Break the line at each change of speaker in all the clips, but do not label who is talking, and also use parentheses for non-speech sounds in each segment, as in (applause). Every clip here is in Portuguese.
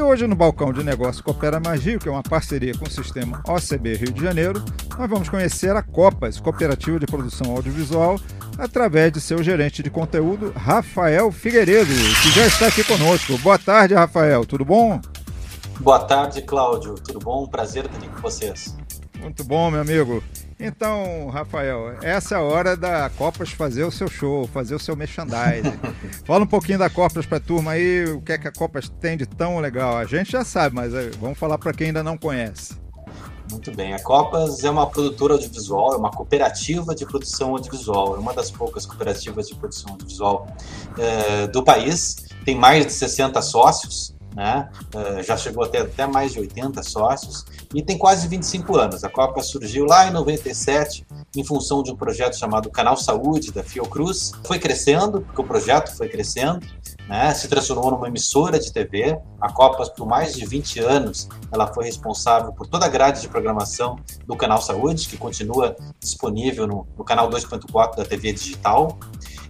E hoje no Balcão de Negócio Coopera Magio, que é uma parceria com o sistema OCB Rio de Janeiro, nós vamos conhecer a Copas, Cooperativa de Produção Audiovisual, através de seu gerente de conteúdo, Rafael Figueiredo, que já está aqui conosco. Boa tarde, Rafael, tudo bom?
Boa tarde, Cláudio. Tudo bom? Prazer estar aqui com vocês.
Muito bom, meu amigo. Então, Rafael, essa é a hora da Copas fazer o seu show, fazer o seu merchandising. (laughs) Fala um pouquinho da Copas para a turma aí, o que é que a Copas tem de tão legal. A gente já sabe, mas eh, vamos falar para quem ainda não conhece.
Muito bem. A Copas é uma produtora audiovisual, é uma cooperativa de produção audiovisual, é uma das poucas cooperativas de produção audiovisual é, do país. Tem mais de 60 sócios, né? Uh, já chegou até, até mais de 80 sócios e tem quase 25 anos. A Copa surgiu lá em 97 em função de um projeto chamado Canal Saúde da Fiocruz. Foi crescendo, porque o projeto foi crescendo, né? se transformou numa emissora de TV. A Copas, por mais de 20 anos, ela foi responsável por toda a grade de programação do Canal Saúde, que continua disponível no, no canal 2.4 da TV digital.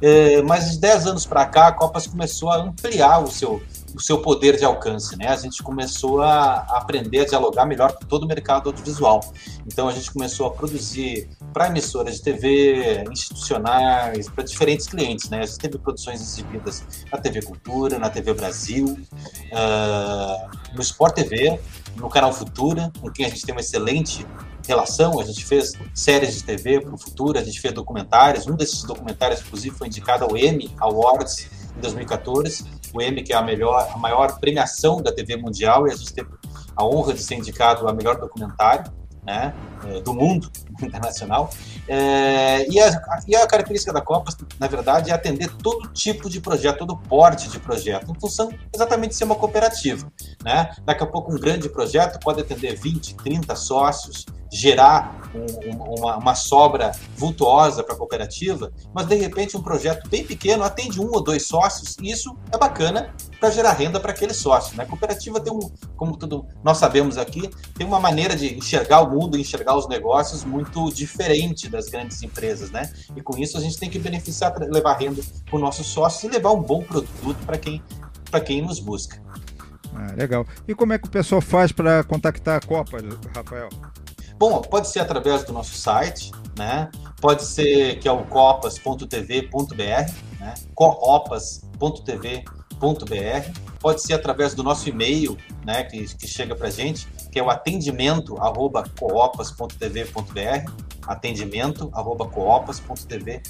É, mas de 10 anos para cá, a Copas começou a ampliar o seu o seu poder de alcance, né? A gente começou a aprender a dialogar melhor com todo o mercado audiovisual. Então a gente começou a produzir para emissoras de TV, institucionais, para diferentes clientes, né? A gente teve produções exibidas na TV Cultura, na TV Brasil, uh, no Sport TV, no canal Futura, com quem a gente tem uma excelente relação. A gente fez séries de TV para o futuro, a gente fez documentários. Um desses documentários, inclusive, foi indicado ao Emmy Awards em 2014. O Emmy, que é a, melhor, a maior premiação da TV mundial, e a gente teve a honra de ser indicado a melhor documentário né, eh, do mundo (laughs) internacional. É, e, a, e, a, característica da Copa, na verdade, é atender todo tipo de projeto, todo porte de projeto, em função exatamente de ser uma cooperativa. Né? Daqui a pouco, um grande projeto pode atender 20, 30 sócios, gerar um, uma, uma, sobra vultuosa para a cooperativa, mas de repente um projeto bem pequeno atende um ou dois sócios, e isso é bacana para gerar renda para aquele sócio. Né? A cooperativa tem um, como tudo nós sabemos aqui, tem uma maneira de enxergar o mundo, enxergar os negócios muito diferente das grandes empresas, né? E com isso a gente tem que beneficiar, levar renda para o nosso sócio e levar um bom produto para quem, quem nos busca.
Ah, legal. E como é que o pessoal faz para contactar a Copa, Rafael?
Bom, pode ser através do nosso site, né? Pode ser que é o copas.tv.br, né? coopas.tv.br. Pode ser através do nosso e-mail, né? Que, que chega para gente, que é o atendimento arroba coopas.tv.br atendimento arroba coopas.tv.br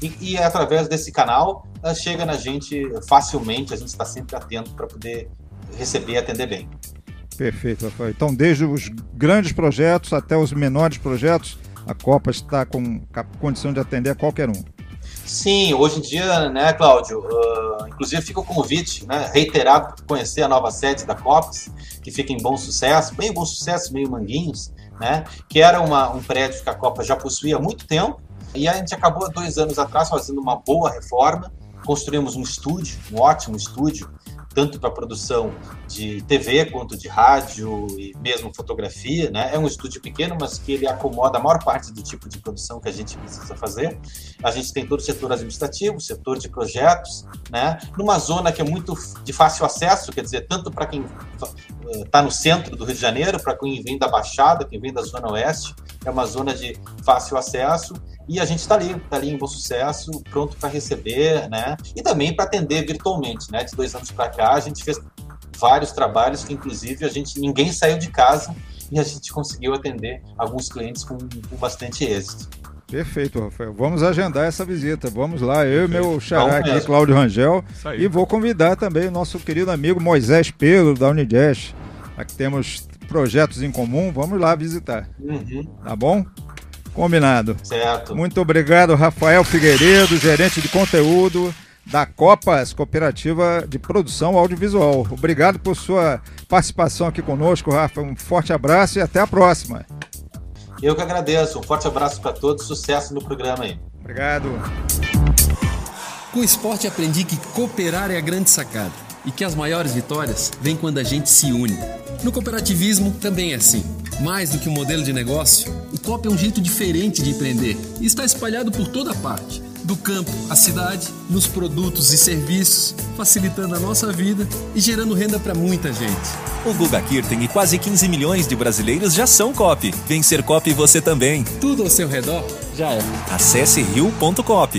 e, e através desse canal uh, chega na gente facilmente, a gente está sempre atento para poder receber e atender bem.
Perfeito, Rafael. Então, desde os grandes projetos até os menores projetos, a Copa está com condição de atender a qualquer um.
Sim, hoje em dia, né, Cláudio? Uh, inclusive fica o convite, né, reiterado para conhecer a nova sede da Copas, que fica em Bom Sucesso, bem Bom Sucesso, meio Manguinhos, né? Que era uma, um prédio que a Copa já possuía há muito tempo. E a gente acabou dois anos atrás fazendo uma boa reforma. Construímos um estúdio, um ótimo estúdio, tanto para produção de TV quanto de rádio e mesmo fotografia, né? É um estúdio pequeno, mas que ele acomoda a maior parte do tipo de produção que a gente precisa fazer. A gente tem todo o setor administrativo, setor de projetos, né? Numa zona que é muito de fácil acesso, quer dizer, tanto para quem está eh, no centro do Rio de Janeiro, para quem vem da Baixada, quem vem da Zona Oeste, é uma zona de fácil acesso e a gente está ali, está ali em bom sucesso, pronto para receber, né? E também para atender virtualmente, né? De dois anos para cá, a gente fez vários trabalhos que, inclusive, a gente ninguém saiu de casa e a gente conseguiu atender alguns clientes com, com bastante êxito.
Perfeito, Rafael. Vamos agendar essa visita. Vamos lá, eu e meu xará aqui, Cláudio Rangel. E vou convidar também o nosso querido amigo Moisés Pelo, da Unidash. Aqui temos projetos em comum. Vamos lá visitar. Uhum. Tá bom? Combinado.
Certo.
Muito obrigado, Rafael Figueiredo, gerente de conteúdo da Copas Cooperativa de Produção Audiovisual. Obrigado por sua participação aqui conosco, Rafa. Um forte abraço e até a próxima.
Eu que agradeço. Um forte abraço para todos. Sucesso no programa aí.
Obrigado.
Com o esporte aprendi que cooperar é a grande sacada e que as maiores vitórias vêm quando a gente se une. No cooperativismo também é assim. Mais do que um modelo de negócio, o COP é um jeito diferente de empreender e está espalhado por toda parte. Do campo à cidade, nos produtos e serviços, facilitando a nossa vida e gerando renda para muita gente.
O Guga Kirten e quase 15 milhões de brasileiros já são COP. Vem ser COP você também.
Tudo ao seu redor já é.
Acesse rio.cop.